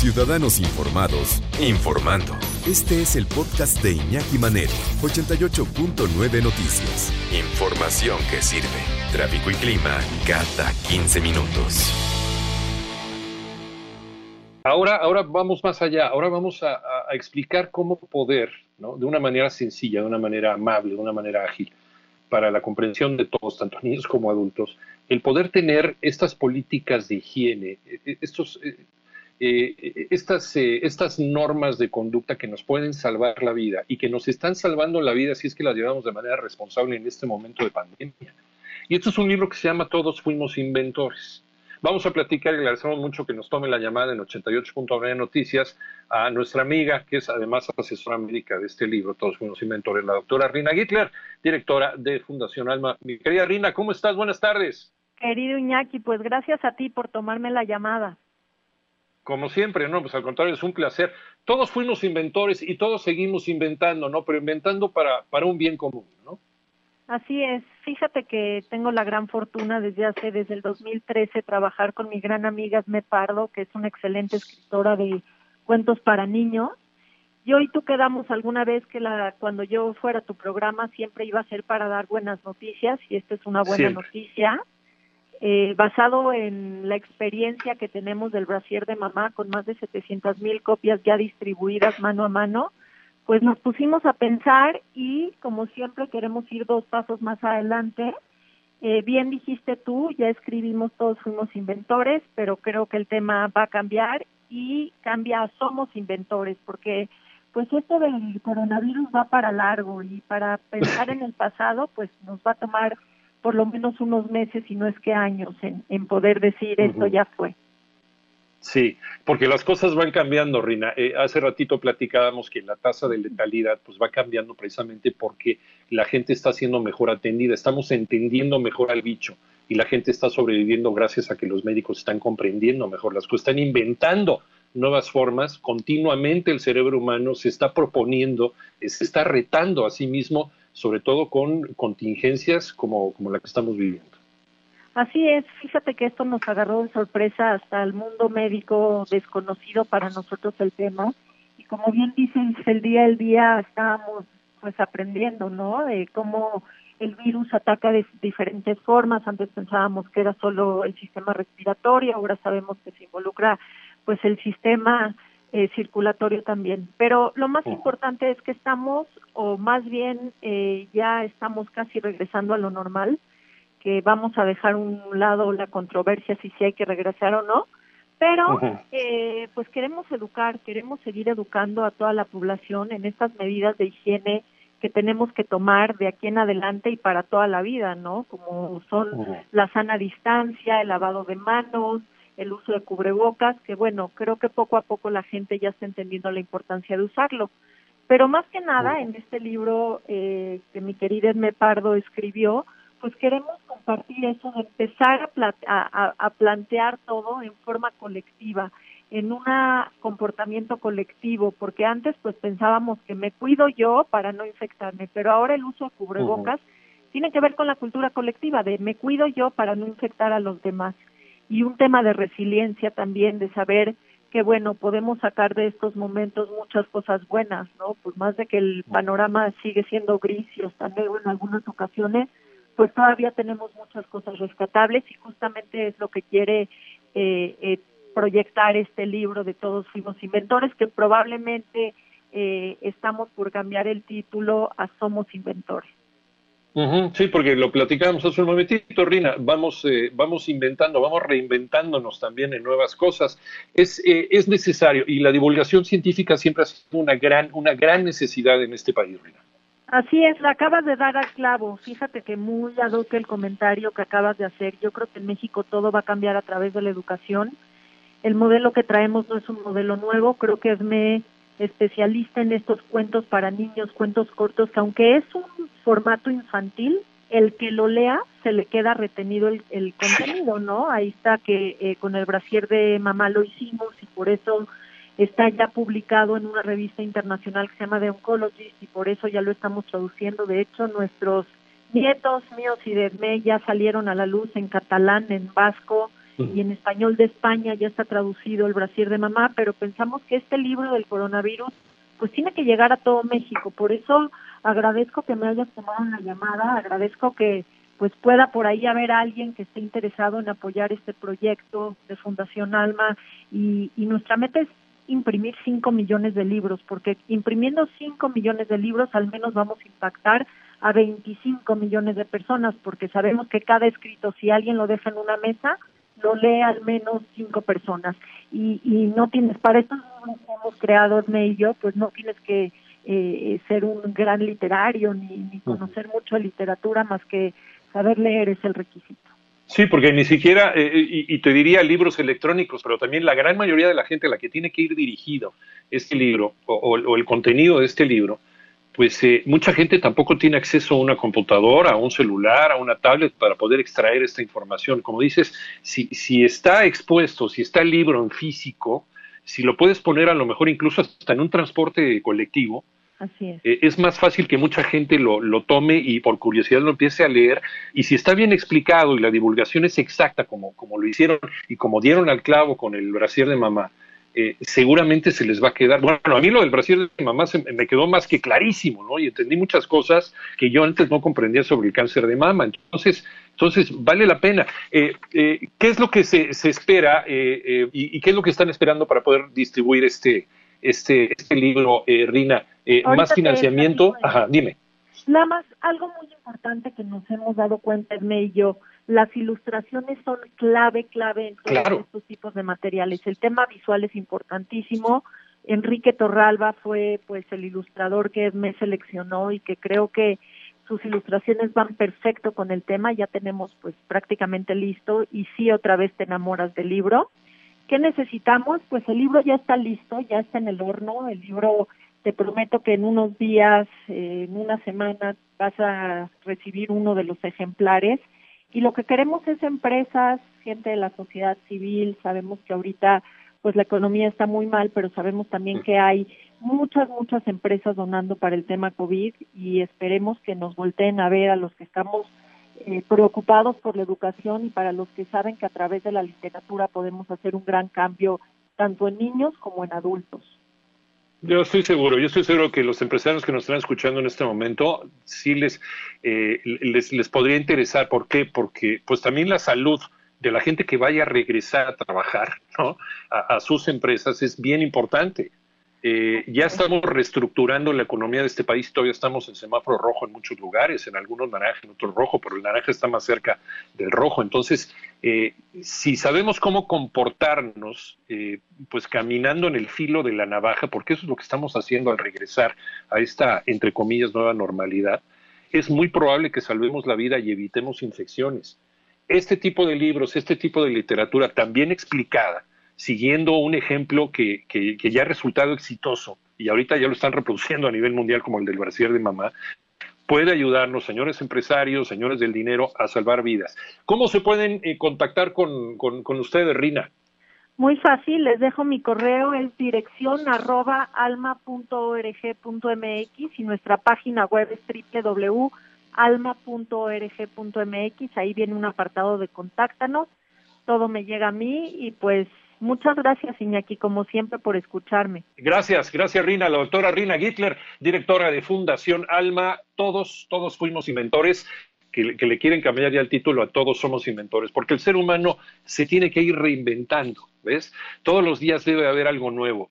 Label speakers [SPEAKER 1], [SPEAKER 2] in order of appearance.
[SPEAKER 1] Ciudadanos Informados, informando. Este es el podcast de Iñaki Manero, 88.9 Noticias. Información que sirve. Tráfico y clima cada 15 minutos.
[SPEAKER 2] Ahora, ahora vamos más allá, ahora vamos a, a explicar cómo poder, ¿no? de una manera sencilla, de una manera amable, de una manera ágil, para la comprensión de todos, tanto niños como adultos, el poder tener estas políticas de higiene, e, e, estos, eh, eh, estas, eh, estas normas de conducta que nos pueden salvar la vida y que nos están salvando la vida si es que las llevamos de manera responsable en este momento de pandemia. Y esto es un libro que se llama Todos fuimos inventores. Vamos a platicar y le agradecemos mucho que nos tome la llamada en 88.9 Noticias a nuestra amiga, que es además asesora médica de este libro, Todos fuimos inventores, la doctora Rina Gittler, directora de Fundación Alma. Mi querida Rina, ¿cómo estás? Buenas tardes.
[SPEAKER 3] Querido Iñaki, pues gracias a ti por tomarme la llamada.
[SPEAKER 2] Como siempre, no, pues al contrario, es un placer. Todos fuimos inventores y todos seguimos inventando, ¿no? Pero inventando para, para un bien común, ¿no?
[SPEAKER 3] Así es. Fíjate que tengo la gran fortuna desde hace, desde el 2013, trabajar con mi gran amiga Esme Pardo, que es una excelente escritora de cuentos para niños. Yo y tú quedamos alguna vez que la, cuando yo fuera a tu programa siempre iba a ser para dar buenas noticias y esta es una buena
[SPEAKER 2] Siempre.
[SPEAKER 3] noticia. Eh, basado en la experiencia que tenemos del brasier de mamá con más de 700 mil copias ya distribuidas mano a mano, pues nos pusimos a pensar y como siempre queremos ir dos pasos más adelante. Eh, bien dijiste tú, ya escribimos todos fuimos inventores, pero creo que el tema va a cambiar y cambia somos inventores, porque pues esto del coronavirus va para largo y para pensar en el pasado, pues nos va a tomar por lo menos unos meses y no es que años en, en poder decir esto ya fue.
[SPEAKER 2] Sí, porque las cosas van cambiando, Rina. Eh, hace ratito platicábamos que la tasa de letalidad pues va cambiando precisamente porque la gente está siendo mejor atendida, estamos entendiendo mejor al bicho y la gente está sobreviviendo gracias a que los médicos están comprendiendo mejor las cosas, están inventando nuevas formas, continuamente el cerebro humano se está proponiendo, se está retando a sí mismo, sobre todo con contingencias como, como la que estamos viviendo.
[SPEAKER 3] Así es, fíjate que esto nos agarró de sorpresa hasta el mundo médico desconocido para nosotros el tema y como bien dicen, el día al día estábamos pues aprendiendo, ¿no? De cómo el virus ataca de diferentes formas. Antes pensábamos que era solo el sistema respiratorio, ahora sabemos que se involucra pues el sistema eh, circulatorio también. Pero lo más
[SPEAKER 2] Ujú.
[SPEAKER 3] importante es que estamos, o más bien eh, ya estamos casi regresando a lo normal que vamos a dejar a un lado la controversia si sí hay que regresar o no, pero eh, pues queremos educar, queremos seguir educando a toda la población en estas medidas de higiene que tenemos que tomar de aquí en adelante y para toda la vida, ¿no? Como son la sana distancia, el lavado de manos, el uso de cubrebocas, que bueno, creo que poco a poco la gente ya está entendiendo la importancia de usarlo. Pero más que nada, en este libro eh, que mi querida Edme Pardo escribió, pues queremos compartir eso de empezar a, pla- a, a- a plantear todo en forma colectiva, en un comportamiento colectivo, porque antes pues pensábamos que me cuido yo para no infectarme, pero ahora el uso de cubrebocas tiene que ver con la cultura colectiva de me cuido yo para no infectar a los demás. Y un tema de resiliencia también, de saber que bueno, podemos sacar de estos momentos muchas cosas buenas, ¿no? Por más de que el panorama sigue siendo gris y hasta negro en algunas ocasiones, pues todavía tenemos muchas cosas rescatables y justamente es lo que quiere eh, eh, proyectar este libro de Todos Fuimos Inventores, que probablemente eh, estamos por cambiar el título a Somos Inventores.
[SPEAKER 2] Ujú, Sí, porque lo platicábamos hace un momentito, Rina, vamos, eh, vamos inventando, vamos reinventándonos también en nuevas cosas. Es, eh, es necesario y la divulgación científica siempre ha sido una gran, una gran necesidad en este país, Rina.
[SPEAKER 3] Así es, la acabas de dar al clavo. Fíjate que muy ad el comentario que acabas de hacer. Yo creo que en México todo va a cambiar a través de la educación. El modelo que traemos no es un modelo nuevo. Creo que es me especialista en estos cuentos para niños, cuentos cortos, que aunque es un formato infantil, el que lo lea se le queda retenido el, el contenido, ¿no? Ahí está que eh, con el brasier de mamá lo hicimos y por eso está ya publicado en una revista internacional que se llama The Oncologist y por eso ya lo estamos traduciendo. De hecho, nuestros nietos míos y de Edme ya salieron a la luz en catalán, en vasco, y en español de España ya está traducido El brasier de mamá, pero pensamos que este libro del coronavirus pues tiene que llegar a todo México. Por eso agradezco que me hayas tomado la llamada, agradezco que pues pueda por ahí haber alguien que esté interesado en apoyar este proyecto de Fundación Alma y, y nuestra meta es imprimir 5 millones de libros, porque imprimiendo 5 millones de libros al menos vamos a impactar a 25 millones de personas, porque sabemos que cada escrito, si alguien lo deja en una mesa, lo lee al menos cinco personas. Y, y no tienes, para que hemos creado, Edme y yo, pues no tienes que eh, ser un gran literario ni, ni conocer mucho de literatura, más que saber leer es el requisito.
[SPEAKER 2] Sí, porque ni siquiera, eh, y, te diría libros electrónicos, pero también la gran mayoría de la gente a la que tiene que ir dirigido este libro o, o el contenido de este libro, pues eh, mucha gente tampoco tiene acceso a una computadora, a un celular, a una tablet para poder extraer esta información. Como dices, si, si está expuesto, si está el libro en físico, si lo puedes poner a lo mejor incluso hasta en un transporte colectivo,
[SPEAKER 3] Así es.
[SPEAKER 2] Eh, es más fácil que mucha gente lo, lo, tome y por curiosidad lo empiece a leer. Y si está bien explicado y la divulgación es exacta como, como lo hicieron y como dieron al clavo con el brasier de mamá, eh, seguramente se les va a quedar. Bueno, a mí lo del brasier de mamá se, me quedó más que clarísimo, ¿no? Y entendí muchas cosas que yo antes no comprendía sobre el cáncer de mama. Entonces, entonces vale la pena. Eh, eh, ¿Qué es lo que se, se espera y, y, qué es lo que están esperando para poder distribuir este, este, este libro, Rina? ¿Más financiamiento? Ajá, dime.
[SPEAKER 3] Nada más, algo muy importante que nos hemos dado cuenta, Edme y yo, las ilustraciones son clave, clave en todos estos tipos de materiales. El tema visual es importantísimo. Enrique Torralba fue pues el ilustrador que me seleccionó y que creo que sus ilustraciones van perfecto con el tema, ya tenemos pues prácticamente listo y sí otra vez te enamoras del libro. ¿Qué necesitamos? Pues el libro ya está listo, ya está en el horno, el libro te prometo que en unos días, eh, en una semana vas a recibir uno de los ejemplares y lo que queremos es empresas, gente de la sociedad civil, sabemos que ahorita pues la economía está muy mal, pero sabemos también que hay muchas, muchas empresas donando para el tema COVID y esperemos que nos volteen a ver a los que estamos eh, preocupados por la educación y para los que saben que a través de la literatura podemos hacer un gran cambio tanto en niños como en adultos.
[SPEAKER 2] Yo estoy seguro, yo estoy seguro que los empresarios que nos están escuchando en este momento sí les, eh, les, les podría interesar. ¿Por qué? Porque pues también la salud de la gente que vaya a regresar a trabajar ¿no? a, a sus empresas es bien importante. Eh, ya estamos reestructurando la economía de este país, todavía estamos en semáforo rojo en muchos lugares, en algunos naranja, en otros rojo, pero el naranja está más cerca del rojo. Entonces, eh, si sabemos cómo comportarnos, eh, pues caminando en el filo de la navaja, porque eso es lo que estamos haciendo al regresar a esta, entre comillas, nueva normalidad, es muy probable que salvemos la vida y evitemos infecciones. Este tipo de libros, este tipo de literatura también explicada, siguiendo un ejemplo que, que, ya ha resultado exitoso y ahorita ya lo están reproduciendo a nivel mundial como el del brasier de mamá, puede ayudarnos, señores empresarios, señores del dinero, a salvar vidas. ¿Cómo se pueden eh, contactar con, con, con, ustedes, Rina?
[SPEAKER 3] Muy fácil, les dejo mi correo, es dirección arroba alma.org.mx y nuestra página web es www.alma.org.mx, ahí viene un apartado de contáctanos, todo me llega a mí y pues Muchas gracias, Iñaki, como siempre, por escucharme.
[SPEAKER 2] Gracias, gracias, Rina. La doctora Rina Gittler, directora de Fundación Alma. Todos, todos fuimos inventores. Que, que, le quieren cambiar ya el título a todos somos inventores, porque el ser humano se tiene que ir reinventando, ¿ves? Todos los días debe haber algo nuevo.